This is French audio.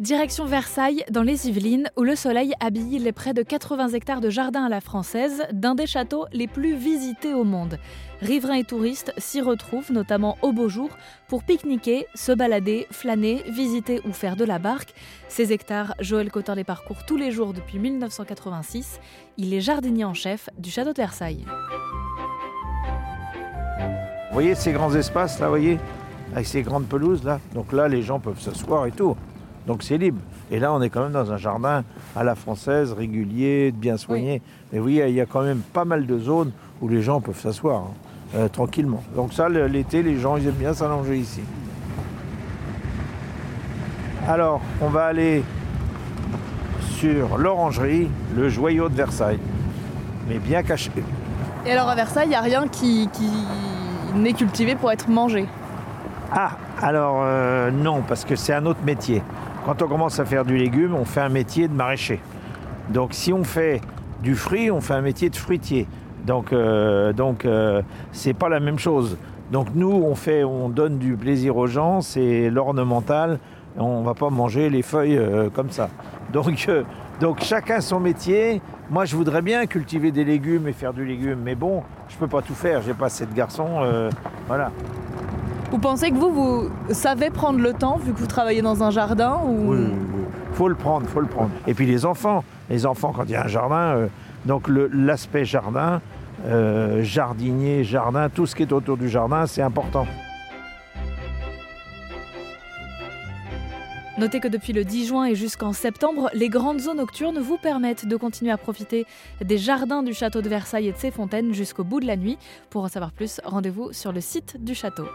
Direction Versailles, dans les Yvelines, où le soleil habille les près de 80 hectares de jardins à la française, d'un des châteaux les plus visités au monde. Riverains et touristes s'y retrouvent, notamment au beau jour, pour pique-niquer, se balader, flâner, visiter ou faire de la barque. Ces hectares, Joël Cotin les parcourt tous les jours depuis 1986. Il est jardinier en chef du château de Versailles. Vous voyez ces grands espaces là, vous voyez Avec ces grandes pelouses là. Donc là, les gens peuvent s'asseoir et tout. Donc c'est libre. Et là, on est quand même dans un jardin à la française, régulier, bien soigné. Mais oui, il y a quand même pas mal de zones où les gens peuvent s'asseoir hein, euh, tranquillement. Donc ça, l'été, les gens, ils aiment bien s'allonger ici. Alors, on va aller sur l'orangerie, le joyau de Versailles, mais bien caché. Et alors à Versailles, il n'y a rien qui, qui n'est cultivé pour être mangé Ah, alors euh, non, parce que c'est un autre métier. Quand on commence à faire du légume, on fait un métier de maraîcher. Donc si on fait du fruit, on fait un métier de fruitier. Donc euh, donc euh, c'est pas la même chose. Donc nous on fait on donne du plaisir aux gens, c'est l'ornemental, on va pas manger les feuilles comme ça. Donc donc chacun son métier. Moi je voudrais bien cultiver des légumes et faire du légume, mais bon, je peux pas tout faire, j'ai pas assez de garçons voilà. Vous pensez que vous, vous savez prendre le temps, vu que vous travaillez dans un jardin ou... Oui. Faut le prendre, faut le prendre. Et puis les enfants, les enfants quand il y a un jardin, euh, donc l'aspect jardin, euh, jardinier, jardin, tout ce qui est autour du jardin, c'est important. Notez que depuis le 10 juin et jusqu'en septembre, les grandes zones nocturnes vous permettent de continuer à profiter des jardins du château de Versailles et de ses fontaines jusqu'au bout de la nuit. Pour en savoir plus, rendez-vous sur le site du château.